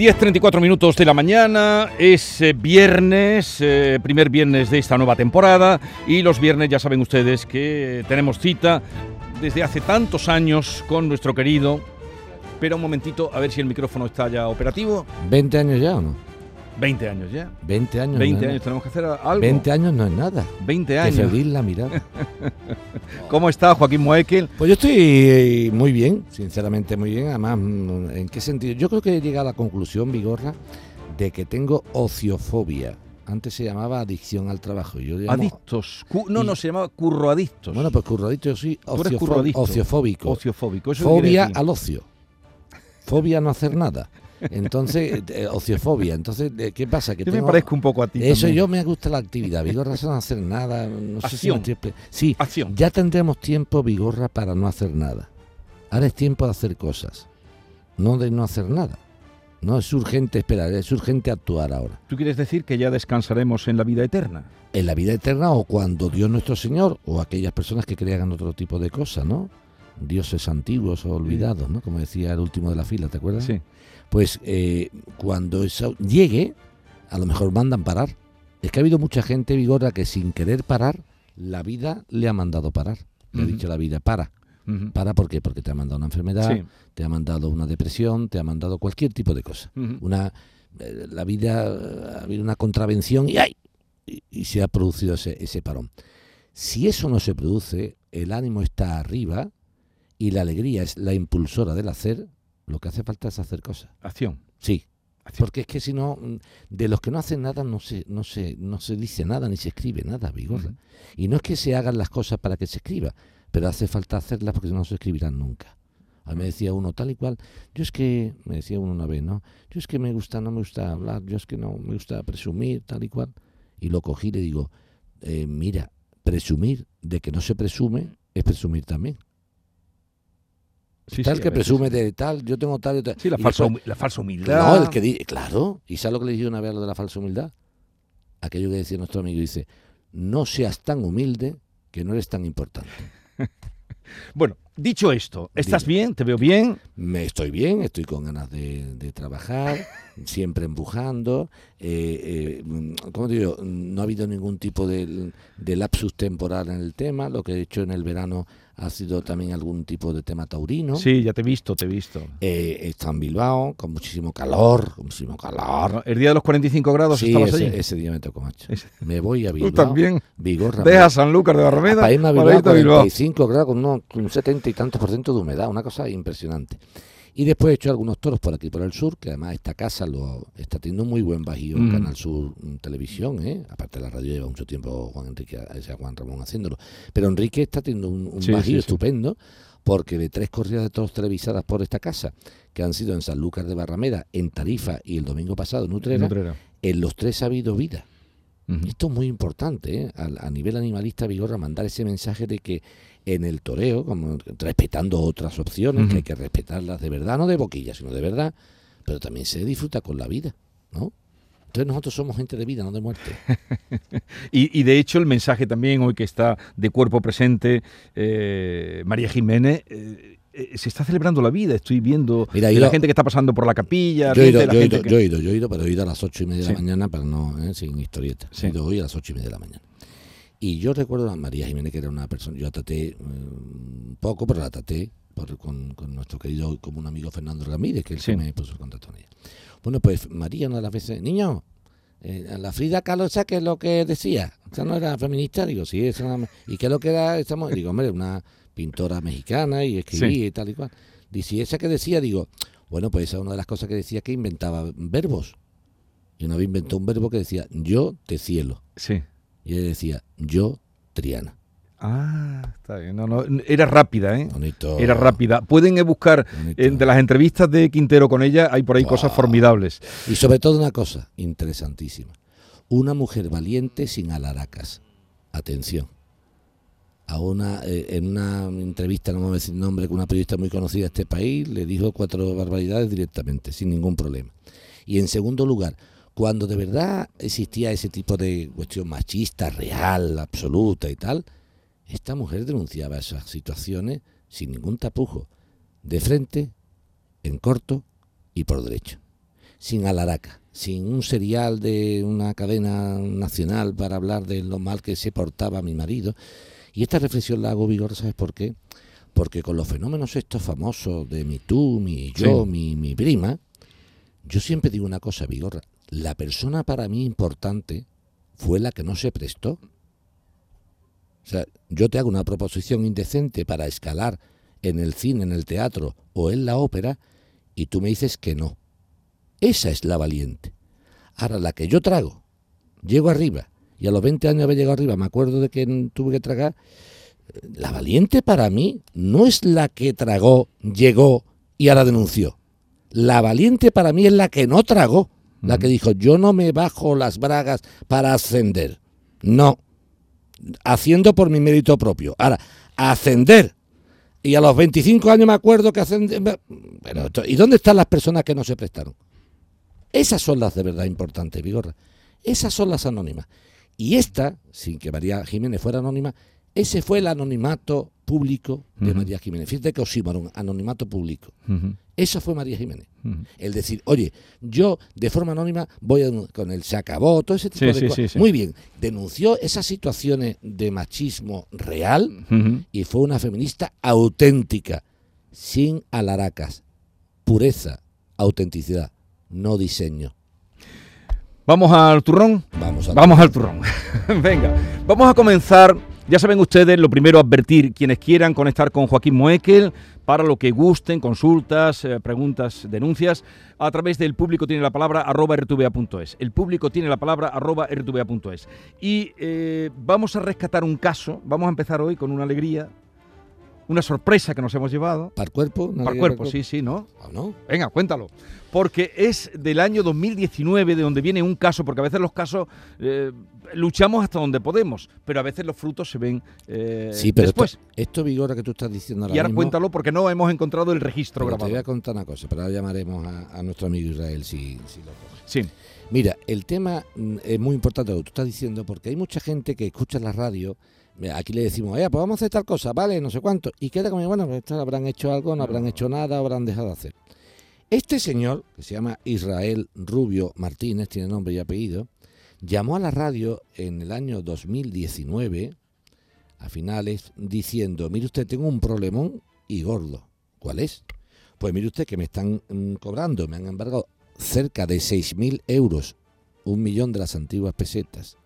...10.34 minutos de la mañana, es eh, viernes, eh, primer viernes de esta nueva temporada y los viernes ya saben ustedes que tenemos cita desde hace tantos años con nuestro querido... Espera un momentito a ver si el micrófono está ya operativo. 20 años ya o no? 20 años ya. 20 años. 20 no es años, tenemos que hacer algo. 20 años no es nada. 20 Que años. febril la mirada. ¿Cómo está Joaquín Moekel? Pues yo estoy eh, muy bien, sinceramente muy bien. Además, mm, ¿en qué sentido? Yo creo que he llegado a la conclusión, Vigorra, de que tengo ociofobia. Antes se llamaba adicción al trabajo. Yo llamo- Adictos. Cu- no, no, se llamaba curroadictos. Bueno, pues currodito, yo soy ociofóbico. Ociofóbico. ¿Eso qué quiere Fobia al ocio. Fobia a no hacer nada. Entonces, eh, ociofobia. Entonces, eh, ¿qué pasa? Que Yo me tengo- parezco un poco a ti. Eso también. yo me gusta la actividad. Vigorra no hacer nada. No sé si me Acción. estoy expli- Sí, Acción. ya tendremos tiempo, Vigorra, para no hacer nada. Ahora es tiempo de hacer cosas, no de no hacer nada. No es urgente esperar, es urgente actuar ahora. ¿Tú quieres decir que ya descansaremos en la vida eterna? En la vida eterna o cuando Dios nuestro Señor o aquellas personas que crean otro tipo de cosas, ¿no? Dioses antiguos o olvidados, ¿no? Como decía el último de la fila, ¿te acuerdas? Sí. Pues eh, cuando eso llegue, a lo mejor mandan parar. Es que ha habido mucha gente, Vigorra, que sin querer parar, la vida le ha mandado parar. Le ha dicho la vida, para. ¿Para por qué? Porque te ha mandado una enfermedad, Sí. te ha mandado una depresión, te ha mandado cualquier tipo de cosa. Una, eh, la vida ha habido una contravención y ¡ay! Y, y se ha producido ese, ese parón. Si eso no se produce, el ánimo está arriba y la alegría es la impulsora del hacer, lo que hace falta es hacer cosas. Acción. Sí. Acción. Porque es que si no, mm, de los que no hacen nada no se, no se, no se dice nada ni se escribe nada, Vigorra. Y no es que se hagan las cosas para que se escriba, pero hace falta hacerlas porque no se escribirán nunca. A mí me decía uno tal y cual, yo es que, me decía uno una vez, ¿no? Yo es que me gusta, no me gusta hablar, yo es que no me gusta presumir, tal y cual. Y lo cogí y le digo, eh, mira, presumir de que no se presume es presumir también. Sí, tal sí, que presume de tal, yo tengo tal tal. Sí, la falsa, después- la falsa humildad. no, el que di- claro, ¿y sabes lo que le dije una vez a lo de la falsa humildad? Aquello que decía nuestro amigo, dice, no seas tan humilde que no eres tan importante. Bueno, dicho esto, ¿estás Dime. bien? ¿Te veo bien? Me estoy bien, estoy con ganas de, de trabajar, siempre empujando. eh, eh, ¿Cómo te digo? No ha habido ningún tipo de, de lapsus temporal en el tema. Lo que he hecho en el verano ha sido también algún tipo de tema taurino. Sí, ya te he visto, te he visto. Eh, está en Bilbao, con muchísimo calor, con muchísimo calor. El día de los 45 grados Sí, estabas ese, allí. ese día me tocó, macho. Ese- Me voy a Tú Bilbao. también. Vigorra. Deja Sanlúcar de Barrameda para irme a para Bilbao, irte a Bilbao. 45 grados con un 70 y tantos por ciento de humedad, una cosa impresionante. Y después he hecho algunos toros por aquí, por el sur, que además esta casa lo está teniendo un muy buen bajío en Mm. Canal Sur mm, Televisión, ¿eh? aparte de la radio lleva mucho tiempo Juan Enrique, ese Juan Ramón haciéndolo. Pero Enrique está teniendo un, un Sí, bajío sí, sí. estupendo, porque de tres corridas de toros televisadas por esta casa, que han sido en Sanlúcar de Barrameda, en Tarifa y el domingo pasado en Utrera, Utrera. en los tres ha habido vida. Esto es muy importante, ¿eh? a, a nivel animalista, Vigorra, mandar ese mensaje de que en el toreo, como respetando otras opciones, que hay que respetarlas de verdad, no de boquilla, sino de verdad, pero también se disfruta con la vida, ¿no? Entonces nosotros somos gente de vida, no de muerte. Y, y de hecho el mensaje también hoy que está de cuerpo presente eh, María Jiménez, eh, eh, se está celebrando la vida, estoy viendo Mira, yo- la gente que está pasando por la capilla, Yo he, ido, yo, he ido, que- yo he ido, yo he ido, pero he ido a las ocho y media de la mañana, para no, ¿eh? sin historieta. Sí. He ido hoy a las ocho y media de la mañana. Y yo recuerdo a María Jiménez, que era una persona, yo la traté eh, un poco, pero la traté por- con, con nuestro querido como un amigo Fernando Ramírez, que él Sí. me puso el contacto con ella. Bueno, pues María una de las veces, niño, eh, la Frida Kahlo, ¿esa qué es lo que decía? ¿Esa no era feminista? Digo, sí, esa era- ¿Y qué es lo que era esa mujer? Digo, hombre, una pintora mexicana y escribía Sí. y tal y cual. Dice, ¿y esa que decía? Digo, bueno, pues esa es una de las cosas que decía que inventaba verbos. Y una vez inventó un verbo que decía, yo te cielo. Sí. Y ella decía, yo Triana. Ah, está bien. No, no, era rápida, ¿eh? Bonito. Era rápida. Pueden eh, buscar eh, de las entrevistas de Quintero con ella, hay por ahí cosas formidables. Y sobre todo una cosa interesantísima. Una mujer valiente sin alaracas. Atención. A una eh, en una entrevista, no vamos a decir nombre, con una periodista muy conocida de este país, le dijo cuatro barbaridades directamente, sin ningún problema. Y en segundo lugar, cuando de verdad existía ese tipo de cuestión machista, real, absoluta y tal, esta mujer denunciaba esas situaciones sin ningún tapujo, de frente, en corto y por derecho, sin alaraca, sin un serial de una cadena nacional para hablar de lo mal que se portaba mi marido. Y esta reflexión la hago vigor, ¿sabes por qué? Porque con los fenómenos estos famosos de mi tú, mi yo, Sí. mi, mi prima, yo siempre digo una cosa, Vigorra, la persona para mí importante fue la que no se prestó. O sea, yo te hago una proposición indecente para escalar en el cine, en el teatro o en la ópera y tú me dices que no. Esa es la valiente. Ahora, la que yo trago, llego arriba y a los 20 años haber llegado arriba me acuerdo de que tuve que tragar, la valiente para mí no es la que tragó, llegó y ahora denunció. La valiente para mí es la que no tragó, la que dijo, yo no me bajo las bragas para ascender. No, haciendo por mi mérito propio. Ahora, ascender. Y a los 25 años me acuerdo que ascender... Pero, esto- ¿Y dónde están las personas que no se prestaron? Esas son las de verdad importantes, Vigorra. Esas son las anónimas. Y esta, sin que María Jiménez fuera anónima, ese fue el anonimato público de. María Jiménez. Fíjate que oxímoron, anonimato público. Ujú, Eso fue María Jiménez. El decir, oye, yo de forma anónima voy a con el se acabó, todo ese tipo Sí, de sí, cosas. sí. Muy bien, denunció esas situaciones de machismo real y fue una feminista auténtica, sin alaracas, pureza, autenticidad, no diseño. Vamos al turrón. Vamos a Vamos al turrón. Venga, vamos a comenzar. Ya saben ustedes, lo primero, advertir quienes quieran conectar con Joaquín Moekel para lo que gusten, consultas, eh, preguntas, denuncias, a través del público tiene la palabra arroba rtva.es. El público tiene la palabra arroba rtva.es. Y eh, vamos a rescatar un caso. Vamos a empezar hoy con una alegría, una sorpresa que nos hemos llevado. ¿Para el cuerpo? ¿Una Para ley cuerpo, sí, sí, ¿no? ¿O no? Venga, cuéntalo. Porque es del año 2019 de donde viene un caso, porque a veces los casos eh, luchamos hasta donde podemos, pero a veces los frutos se ven eh, Sí, pero después. esto, esto Vigora que tú estás diciendo ahora y ahora mismo, cuéntalo porque no hemos encontrado el registro pero te voy a grabado. contar una cosa, pero ahora llamaremos a, a nuestro amigo Israel si, si lo coge. Sí, Mira, el tema mm, es muy importante lo que tú estás diciendo porque hay mucha gente que escucha la radio. Aquí le decimos, eh, pues vamos a hacer tal cosa, vale, no sé cuánto. Y queda como, bueno, pues habrán hecho algo, no habrán hecho nada, habrán dejado de hacer. Este señor, que se llama Israel Rubio Martínez, tiene nombre y apellido, llamó a la radio en el año 2019, a finales, diciendo, mire usted, tengo un problemón y gordo. ¿Cuál es? Pues mire usted que me están mm, cobrando, me han embargado cerca de 6.000 euros, un millón de las antiguas pesetas,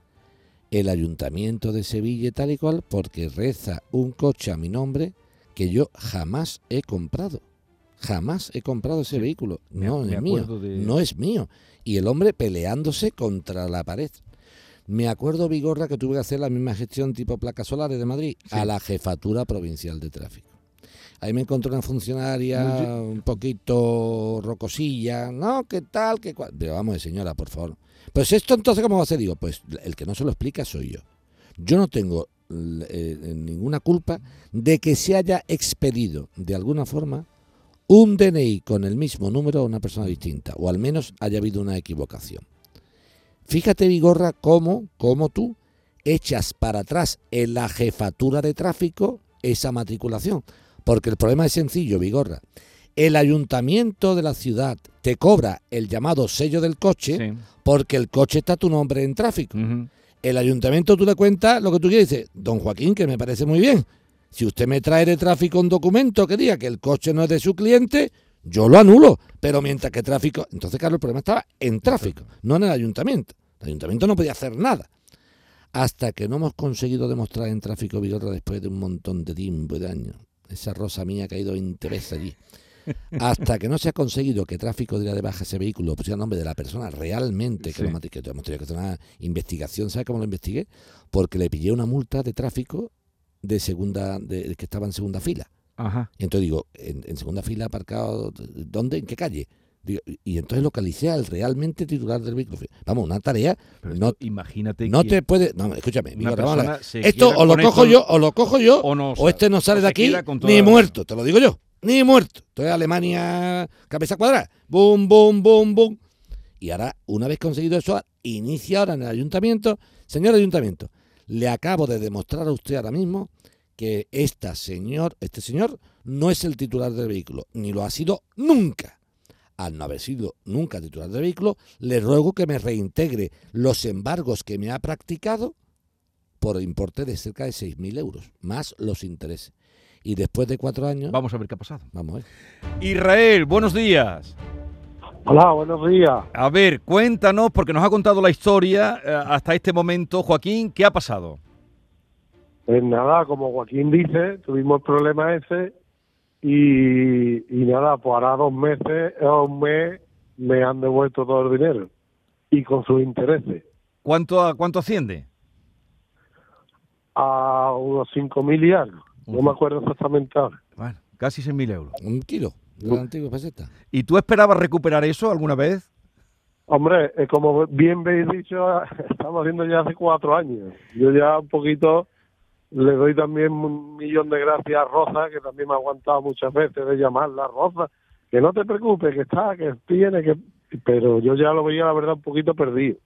el ayuntamiento de Sevilla tal y cual, porque reza un coche a mi nombre que yo jamás he comprado. Jamás he comprado ese Sí, vehículo. No es mío. de- No es mío. Y el hombre peleándose contra la pared. Me acuerdo, Vigorra, que tuve que hacer la misma gestión tipo placas solares de Madrid Sí. a la jefatura provincial de tráfico. Ahí me encontré una funcionaria un poquito rocosilla, no, ¿qué tal? ¿Qué cual? Pero vamos, señora, por favor. Pues esto entonces, ¿cómo va a ser? Digo, pues el que no se lo explica soy yo. Yo no tengo eh, ninguna culpa de que se haya expedido de alguna forma un DNI con el mismo número a una persona distinta, o al menos haya habido una equivocación. Fíjate, Vigorra, cómo, cómo tú echas para atrás en la jefatura de tráfico esa matriculación. Porque el problema es sencillo, Vigorra. El ayuntamiento de la ciudad te cobra el llamado sello del coche sí. porque el coche está a tu nombre en tráfico. El ayuntamiento tú le cuentas lo que tú quieres y dices, don Joaquín, que me parece muy bien. Si usted me trae de tráfico un documento que diga que el coche no es de su cliente, yo lo anulo. Pero mientras que tráfico... Entonces, claro, el problema estaba en tráfico, no en el ayuntamiento. El ayuntamiento no podía hacer nada. Hasta que no hemos conseguido demostrar en tráfico Vigorra después de un montón de tiempo y de años. Esa rosa mía ha caído 20 veces allí. Hasta que no se ha conseguido que tráfico diera de baja ese vehículo, pusiera el nombre de la persona realmente que Sí. lo matriculó. Hemos tenido que hacer una investigación. ¿Sabes cómo lo investigué? Porque le pillé una multa de tráfico de segunda, de, que estaba en segunda fila. Ajá. Y entonces digo, en, en segunda fila aparcado, ¿dónde? ¿En qué calle? Y entonces localicé al realmente titular del vehículo. Vamos, una tarea. Pero no, imagínate no te puede. No, escúchame. Esto o lo cojo esto- yo, o lo cojo yo, o no o este no sale de aquí ni muerto, te lo digo yo, ni muerto. Estoy Alemania, cabeza cuadrada, boom, boom, boom, boom. Y ahora, una vez conseguido eso, inicia ahora en el ayuntamiento. Señor ayuntamiento, le acabo de demostrar a usted ahora mismo que esta señor, este señor no es el titular del vehículo, ni lo ha sido nunca. Al no haber sido nunca titular del vehículo, le ruego que me reintegre los embargos que me ha practicado por importe de cerca de 6.000 euros, más los intereses. Y después de cuatro años, Vamos a ver qué ha pasado. vamos a ver. Israel, buenos días. Hola, buenos días. A ver, cuéntanos, porque nos ha contado la historia eh, hasta este momento. Joaquín, ¿qué ha pasado? Pues nada, como Joaquín dice, tuvimos el problema ese y, y nada, pues ahora dos meses o un mes me han devuelto todo el dinero y con sus intereses ¿Cuánto, a- cuánto asciende? a unos cinco mil y algo. No me acuerdo exactamente ahora. Bueno, casi 6.000 euros. Un kilo de la antigua peseta. ¿Y tú esperabas recuperar eso alguna vez? Hombre, eh, como bien habéis dicho, estamos haciendo ya hace cuatro años. Yo ya un poquito le doy también un millón de gracias a Rosa, que también me ha aguantado muchas veces de llamarla Rosa. Que no te preocupes, que está, que tiene, que... Pero yo ya lo veía, la verdad, un poquito perdido.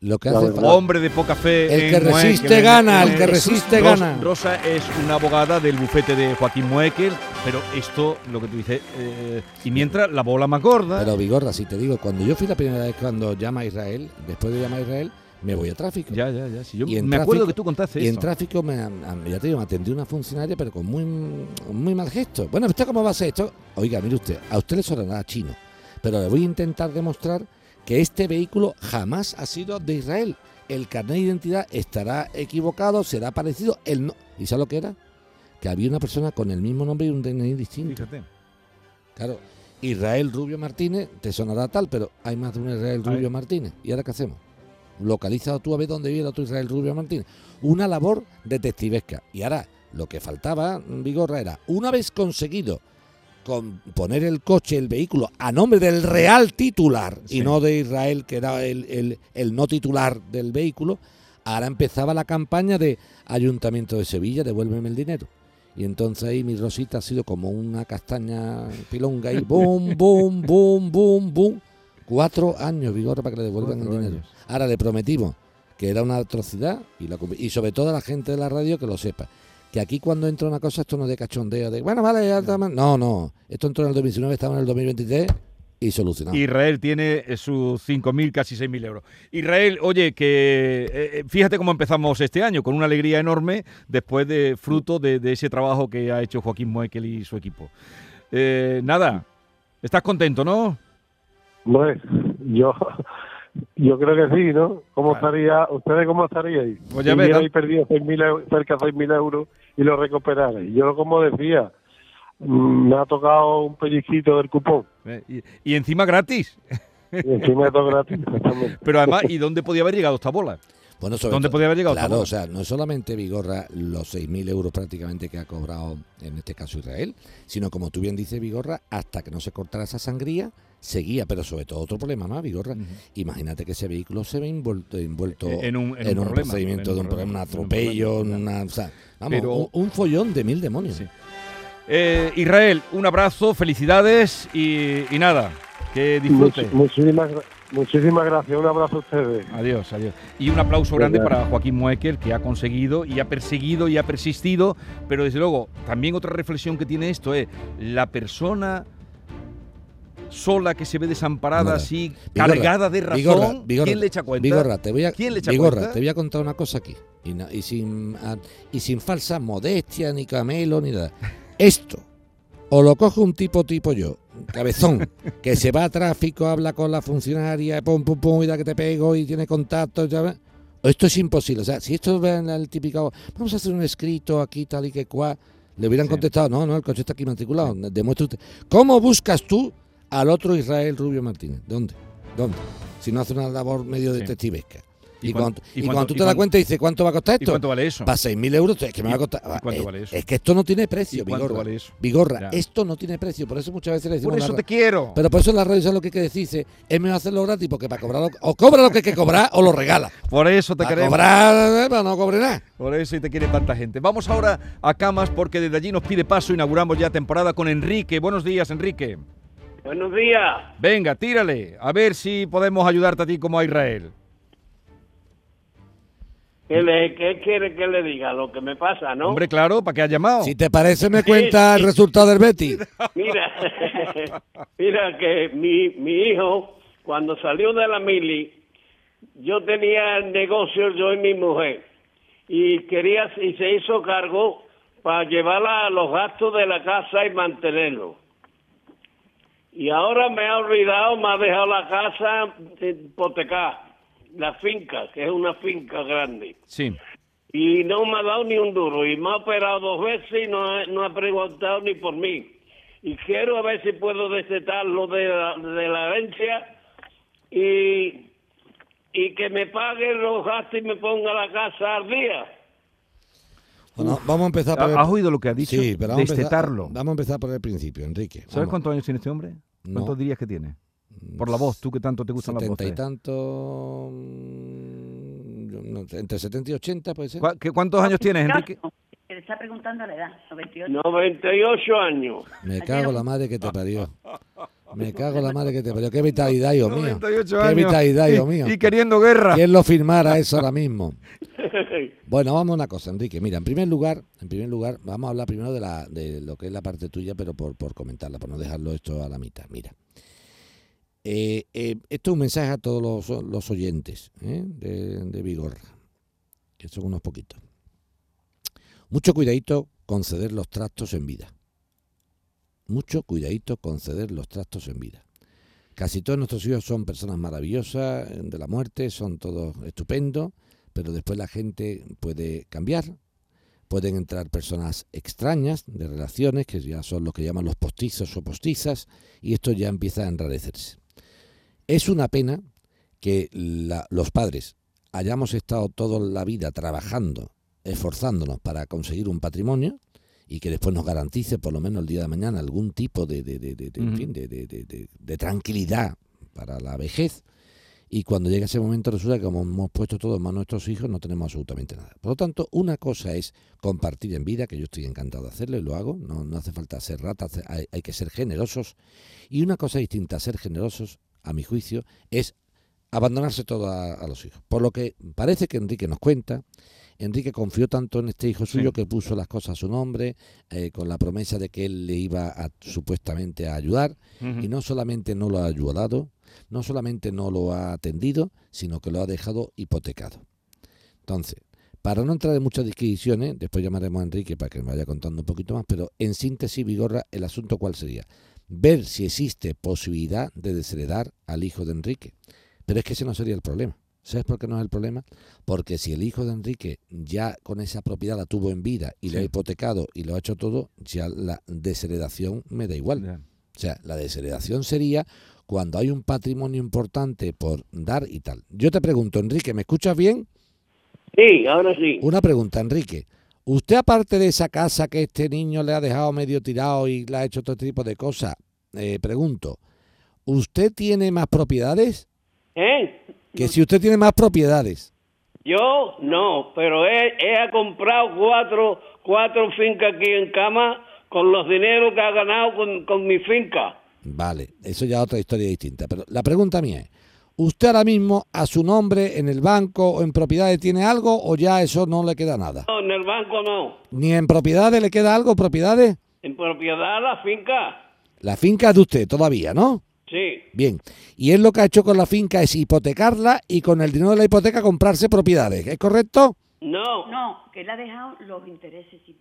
Lo que hace. Hombre de poca fe. El que resiste gana, el que resiste gana. Rosa es una abogada del bufete de Joaquín Moekel, pero esto, lo que tú dices, eh, y mientras la bola más gorda. Pero Vigorra, si te digo, cuando yo fui la primera vez cuando llama a Israel, después de llamar a Israel, me voy a tráfico. ya, ya, ya. si yo Y me acuerdo que tú contaste Y en eso. tráfico me, ya te digo, me atendió una funcionaria, pero con muy, muy mal gesto. Bueno, ¿usted cómo va a hacer esto? Oiga, mire usted, a usted le sonará chino, pero le voy a intentar demostrar que este vehículo jamás ha sido de Israel. El carnet de identidad estará equivocado, será parecido. El no... ¿Y sabe lo que era? Que había una persona con el mismo nombre y un DNI distinto. Fíjate. Claro, Israel Rubio Martínez, te sonará tal, pero hay más de un Israel. Rubio Martínez. ¿Y ahora qué hacemos? Localiza tú a ver dónde vive el otro Israel Rubio Martínez. Una labor detectivesca. Y ahora, lo que faltaba, Vigorra, era, una vez conseguido con poner el coche, el vehículo, a nombre del real titular Sí. y no de Israel, que era el, el- el no titular del vehículo, ahora empezaba la campaña de Ayuntamiento de Sevilla, devuélveme el dinero. Y entonces ahí mi Rosita ha sido como una castaña pilonga y boom, boom, boom, boom, boom. Cuatro años, Vigorra, para que le devuelvan el dinero. años. Ahora le prometimos que era una atrocidad y, la cum- y sobre todo a la gente de la radio que lo sepa. Que aquí cuando entra una cosa, esto no es de cachondeo, de bueno, vale, ya está mal". No, no. Esto entró en el 2019, estamos en el 2023 y solucionado. Israel tiene eh, sus 5.000, casi 6.000 euros. Israel, oye, que eh, eh, fíjate cómo empezamos este año, con una alegría enorme, después de fruto de, de ese trabajo que ha hecho Joaquín Moekel y su equipo. Eh, nada, estás contento, ¿no? Hombre, yo, yo creo que sí, ¿no? ¿Cómo Claro. estaría, ustedes cómo estaríais? Pues ya si hubierais perdido 6.000 eu- cerca de 6.000 euros y lo recuperarais. Yo, como decía, mm, me ha tocado un pellizquito del cupón. Eh, y, y encima gratis. Y encima todo gratis. Pero además, ¿y dónde podía haber llegado esta bola? Bueno, sobre ¿Dónde todo- podía haber llegado Claro, o sea, no es solamente Vigorra los 6.000 euros prácticamente que ha cobrado en este caso Israel, sino como tú bien dices, Vigorra, hasta que no se cortara esa sangría, seguía, pero sobre todo otro problema más, Vigorra. Ujú. Imagínate que ese vehículo se ve envuelto, envuelto En un- en un problema, procedimiento en de un problema, un atropello, en un problema, una, o sea, vamos, Pero- un, un follón de mil demonios. Sí. Eh, Israel, un abrazo, felicidades y, y nada, que disfrute. Much- muchísimas, gra- muchísimas gracias. Un abrazo a ustedes. Adiós, adiós. Y un aplauso grande para Joaquín Moekel, que ha conseguido y ha perseguido y ha persistido. Pero desde luego, también otra reflexión que tiene esto es la persona sola que se ve desamparada, Nada. así, Vigorra, cargada de razón, Vigorra, Vigorra, ¿quién le echa cuenta? Vigorra, te voy a, ¿Quién le echa Vigorra, cuenta? te voy a contar una cosa aquí. Y sin, ah, y sin falsa modestia, ni camelo, ni nada. Esto, o lo coge un tipo tipo yo, cabezón, que se va a tráfico, habla con la funcionaria, pum, pum, pum, y da que te pego y tiene contacto, ya ves. O Esto es imposible. O sea, si esto ven el típico, vamos a hacer un escrito aquí, tal y que cual, le hubieran Sí. contestado, no, no, el coche está aquí matriculado. Demuestra usted. ¿Cómo buscas tú al otro Israel Rubio Martínez? ¿Dónde? ¿Dónde? Si no hace una labor medio Sí. detectivesca. Y, ¿Y cuando, y y cuando tú y te das cuenta y dices, ¿cuánto va a costar ¿Y esto? cuánto vale eso? Para 6.000 euros, es que me va a costar. ¿Y cuánto es, vale eso? es que esto no tiene precio, ¿Y cuánto Vigorra. vale eso? Vigorra, Ya. esto no tiene precio. Por eso muchas veces le decimos. Por eso te quiero. Pero por eso en la radio, ¿sabes lo que hay que decir? Dice, Es mejor hacerlo gratis porque para cobrar. O cobra lo que hay que cobrar o lo regala. Por eso te Para queremos. cobrar, pero no cobre nada. Por eso y te quiere tanta gente. Vamos ahora a Camas porque desde allí nos pide paso. Inauguramos ya temporada con Enrique. Buenos días, Enrique. Buenos días. Venga, tírale. A ver si podemos ayudarte a ti como a Israel. ¿Qué, le- qué quiere que le diga? Lo que me pasa, ¿no? Hombre, claro, ¿para qué has llamado? Si te parece, me cuenta el resultado del Betty. Mira, mira que mi, mi hijo, cuando salió de la mili, yo tenía negocios, yo y mi mujer, y quería, y se hizo cargo para llevarla a los gastos de la casa y mantenerlo. Y ahora me ha olvidado, me ha dejado la casa hipotecada, la finca, que es una finca grande. Sí. y no me ha dado ni un duro y me ha operado dos veces y no ha, no ha preguntado ni por mí y quiero a ver si puedo destetar lo de la, de la herencia y y que me pague los gastos y me ponga la casa al día Bueno, vamos a empezar por el... ¿Has oído lo que ha dicho? Sí, pero vamos a, empezar, vamos a empezar por el principio, Enrique. ¿Sabes Vamos. cuántos años tiene este hombre? ¿Cuántos No. dirías que tiene? Por la voz, tú que tanto te gustan las Setenta y voces. tanto... mm, no entre 70 y 80 puede ser. ¿Cuá- qué- ¿Cuántos años tienes, Enrique? Que le está preguntando la edad, 98. 98 años Me cago la madre que te parió. Me cago la madre que te parió. Qué vitalidad, Dios mío. 98 Qué vitalidad, Dios mío. Y, y queriendo guerra. ¿Quién lo firmara eso ahora mismo? Bueno, vamos a una cosa, Enrique. Mira, en primer lugar, en primer lugar, vamos a hablar primero de, la, de lo que es la parte tuya, pero por, por comentarla, por no dejarlo esto a la mitad. Mira, eh, eh, esto es un mensaje a todos los, oyentes ¿eh? de, de Vigorra, que son unos poquitos. Mucho cuidadito con ceder los trastos en vida. Mucho cuidadito con ceder los trastos en vida. Casi todos nuestros hijos son personas maravillosas de la muerte, son todos estupendos, pero después la gente puede cambiar, pueden entrar personas extrañas de relaciones, que ya son lo que llaman los postizos o postizas, y esto ya empieza a enrarecerse. Es una pena que la- los padres hayamos estado toda la vida trabajando, esforzándonos para conseguir un patrimonio y que después nos garantice por lo menos el día de mañana algún tipo de, en fin, tranquilidad para la vejez y cuando llega ese momento resulta que como hemos puesto todo en manos de nuestros hijos no tenemos absolutamente nada. Por lo tanto, una cosa es compartir en vida, que yo estoy encantado de hacerlo y lo hago, no, no hace falta ser ratas, hay, hay que ser generosos. Y una cosa distinta a ser generosos, a mi juicio, es abandonarse todo a, a los hijos. Por lo que parece que Enrique nos cuenta, Enrique confió tanto en este hijo suyo Sí. que puso las cosas a su nombre, eh, con la promesa de que él le iba a, supuestamente a ayudar, y no solamente no lo ha ayudado, no solamente no lo ha atendido, sino que lo ha dejado hipotecado. Entonces, para no entrar en muchas disquisiciones, después llamaremos a Enrique para que me vaya contando un poquito más, pero en síntesis, Vigorra, el asunto cuál sería? Ver si existe posibilidad de desheredar al hijo de Enrique. Pero es que ese no sería el problema. ¿Sabes por qué no es el problema? Porque si el hijo de Enrique ya con esa propiedad la tuvo en vida y la ha hipotecado y lo ha hecho todo, ya la desheredación me da igual. Ya. O sea, la desheredación sería cuando hay un patrimonio importante por dar y tal. Yo te pregunto, Enrique, ¿me escuchas bien? sí ahora sí Una pregunta, Enrique. Usted, aparte de esa casa que este niño le ha dejado medio tirado y le ha hecho todo tipo de cosas, eh, pregunto, ¿usted tiene más propiedades? ¿eh? Que si usted tiene más propiedades. yo no pero he, he comprado cuatro cuatro fincas aquí en cama con los dineros que ha ganado con, con mi finca Vale, eso ya es otra historia distinta. Pero la pregunta mía es, ¿usted ahora mismo a su nombre en el banco o en propiedades tiene algo o ya eso no le queda nada? no en el banco no ¿Ni en propiedades le queda algo, propiedades? en propiedad la finca La finca es de usted todavía, ¿no? sí Bien. Y él lo que ha hecho con la finca es hipotecarla y con el dinero de la hipoteca comprarse propiedades. ¿Es correcto? no No, que él ha dejado los intereses. Y, eh,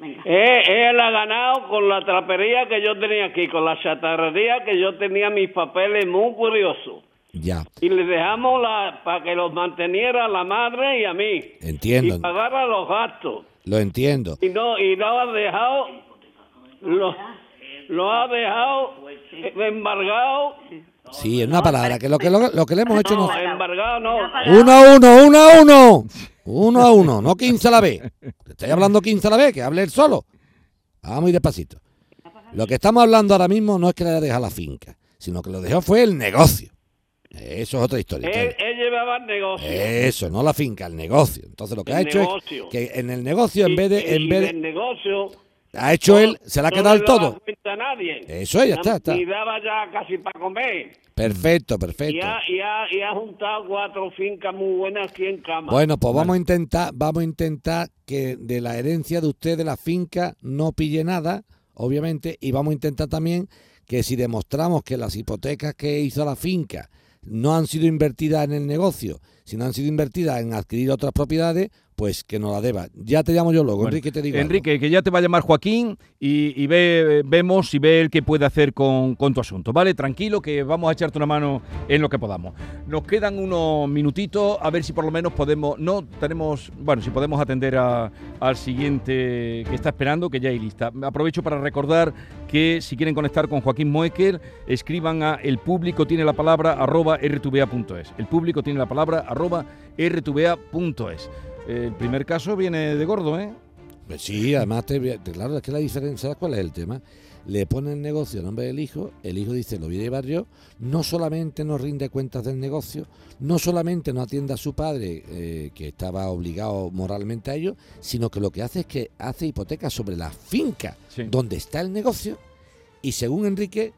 venga. Eh, él ha ganado con la trapería que yo tenía aquí, con la chatarrería que yo tenía mis papeles muy curiosos. Ya, Y le dejamos la, para que los manteniera la madre y a mí. entiendo. Y pagara los gastos. Lo entiendo. Y no, y no ha dejado, lo, lo ha dejado embargado Sí, en una palabra, que lo que, lo, lo que le hemos hecho No, embargado no. Uno a uno, uno a uno. Uno a uno, no 15 a la vez. Te Estoy hablando 15 a la vez, que hable él solo. Vamos muy despacito. Lo que estamos hablando ahora mismo no es que le haya dejado la finca, sino que lo dejó fue el negocio. Eso es otra historia. Él, él llevaba el negocio. Eso, no la finca, el negocio. Entonces lo que El ha hecho negocio. es que en el negocio, en Y- vez de, en vez de, el negocio. ha hecho él, se le ha no quedado el todo. cuenta a nadie. Eso, ya está, está. Y daba ya casi para comer. Perfecto, Y perfecto. ha, y, ha, y ha juntado cuatro fincas muy buenas aquí en Cama. Bueno, pues vamos a intentar, vamos a intentar que de la herencia de usted de la finca no pille nada, obviamente, y vamos a intentar también que si demostramos que las hipotecas que hizo la finca no han sido invertidas en el negocio, sino han sido invertidas en adquirir otras propiedades, pues que nos la deba. Ya te llamo yo luego, Bueno, Enrique, te digo. algo. Enrique, que ya te va a llamar Joaquín y, y ve, vemos y ve el que puede hacer con, con tu asunto, ¿vale? Tranquilo, que vamos a echarte una mano en lo que podamos. Nos quedan unos minutitos, a ver si por lo menos podemos, no tenemos, bueno, si podemos atender a- al siguiente que está esperando, que ya hay lista. Aprovecho para recordar que si quieren conectar con Joaquín Moecker, escriban a el público tiene la palabra arroba rtva.es. El público tiene la palabra arroba rtva.es. El primer caso viene de gordo, ¿eh? Pues sí, además, te, claro, es que la diferencia, ¿sabes cuál es el tema? Le pone el negocio a nombre del hijo, el hijo dice, lo voy a llevar yo, no solamente no rinde cuentas del negocio, no solamente no atiende a su padre, eh, que estaba obligado moralmente a ello, sino que lo que hace es que hace hipoteca sobre la finca Sí. donde está el negocio, y según Enrique,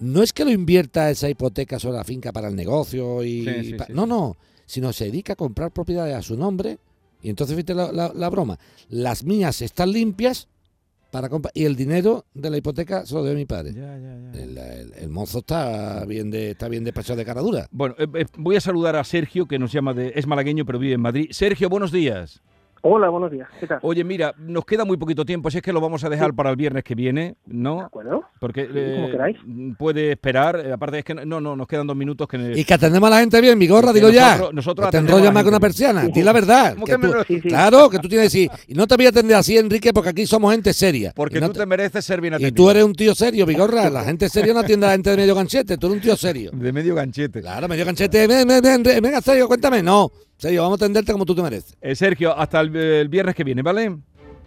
no es que lo invierta esa hipoteca sobre la finca para el negocio y... Sí, sí, no, no, sino se dedica a comprar propiedades a su nombre, y entonces fíjate la, la- la broma, las mías están limpias para comprar, y el dinero de la hipoteca se lo debe mi padre. Ya, ya, ya. El, el- el mozo está bien de está bien despachado de cara dura. Bueno, eh, eh, voy a saludar a Sergio, que nos llama de. es malagueño, pero vive en Madrid. Sergio, buenos días. Hola, buenos días. ¿Qué tal? Oye, mira, nos queda muy poquito tiempo, si es que lo vamos a dejar para el viernes que viene, ¿De ¿no? acuerdo? Porque Sí, como eh, queráis. puede esperar, eh, aparte es que no, no, nos quedan dos minutos que... Y que atendemos a la gente bien, mi gorra, dilo ya. nosotros- Que te enrollas la más que una persiana. Sí. Di la verdad. ¿Cómo que tú- Sí, sí. Claro, que tú tienes que decir. Y no te voy a atender así, Enrique, porque aquí somos gente seria. Porque Y no tú te mereces ser bien Y atendido. tú eres un tío serio, Vigorra. La gente seria no atiende a la gente de medio ganchete. Tú eres un tío serio. De medio ganchete. Claro, medio ganchete. Ven, ven, ven, ven, venga, serio, cuéntame. No, serio, vamos a atenderte como tú te mereces. Eh, Sergio, hasta el, el viernes que viene, ¿vale?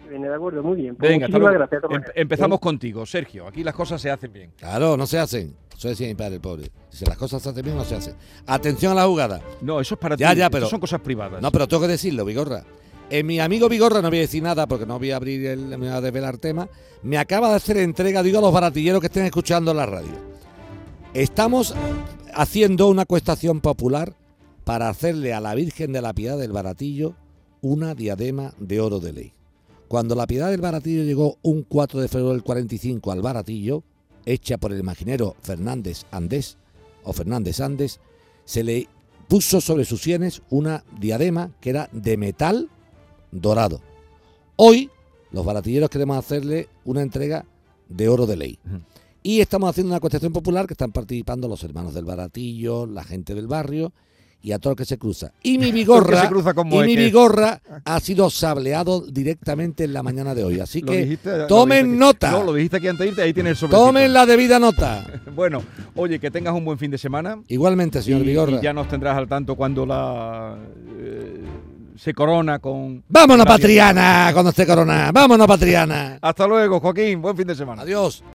Viene de acuerdo, muy bien. Pues Venga, muchísimas gracias. Em- empezamos contigo, Sergio. Aquí las cosas se hacen bien. Claro, no se hacen. Eso decía mi padre, el pobre. Si las cosas se hacen bien, no se hacen. Atención a la jugada. No, eso es para Ya, ti. ya, Eso pero- son cosas privadas. No, pero tengo que decirlo, Vigorra. Eh, mi amigo Vigorra, no voy a decir nada porque no voy a abrir el, me voy a desvelar tema, me acaba de hacer entrega, digo a los baratilleros que estén escuchando la radio. Estamos haciendo una cuestación popular para hacerle a la Virgen de la Piedad del Baratillo una diadema de oro de ley. Cuando la Piedad del Baratillo llegó un 4 de febrero del 45 al Baratillo, hecha por el imaginero Fernández Andés o Fernández Andes, se le puso sobre sus sienes una diadema que era de metal dorado. Hoy los baratilleros queremos hacerle una entrega de oro de ley. Y estamos haciendo una cuestión popular que están participando los hermanos del baratillo, la gente del barrio y a todo el que se cruza. Y mi bigorra, se cruza y mi bigorra ha sido sableado directamente en la mañana de hoy. Así que dijiste- tomen nota. No, lo dijiste aquí antes de irte, ahí tienes el sobrecito. tomen la debida nota. Bueno, oye, que tengas un buen fin de semana. Igualmente, señor y, Vigorra. y ya nos tendrás al tanto cuando la eh, se corona con. Vámonos, Patriana, cuando esté corona. Vámonos, Patriana. Hasta luego, Joaquín. Buen fin de semana. Adiós.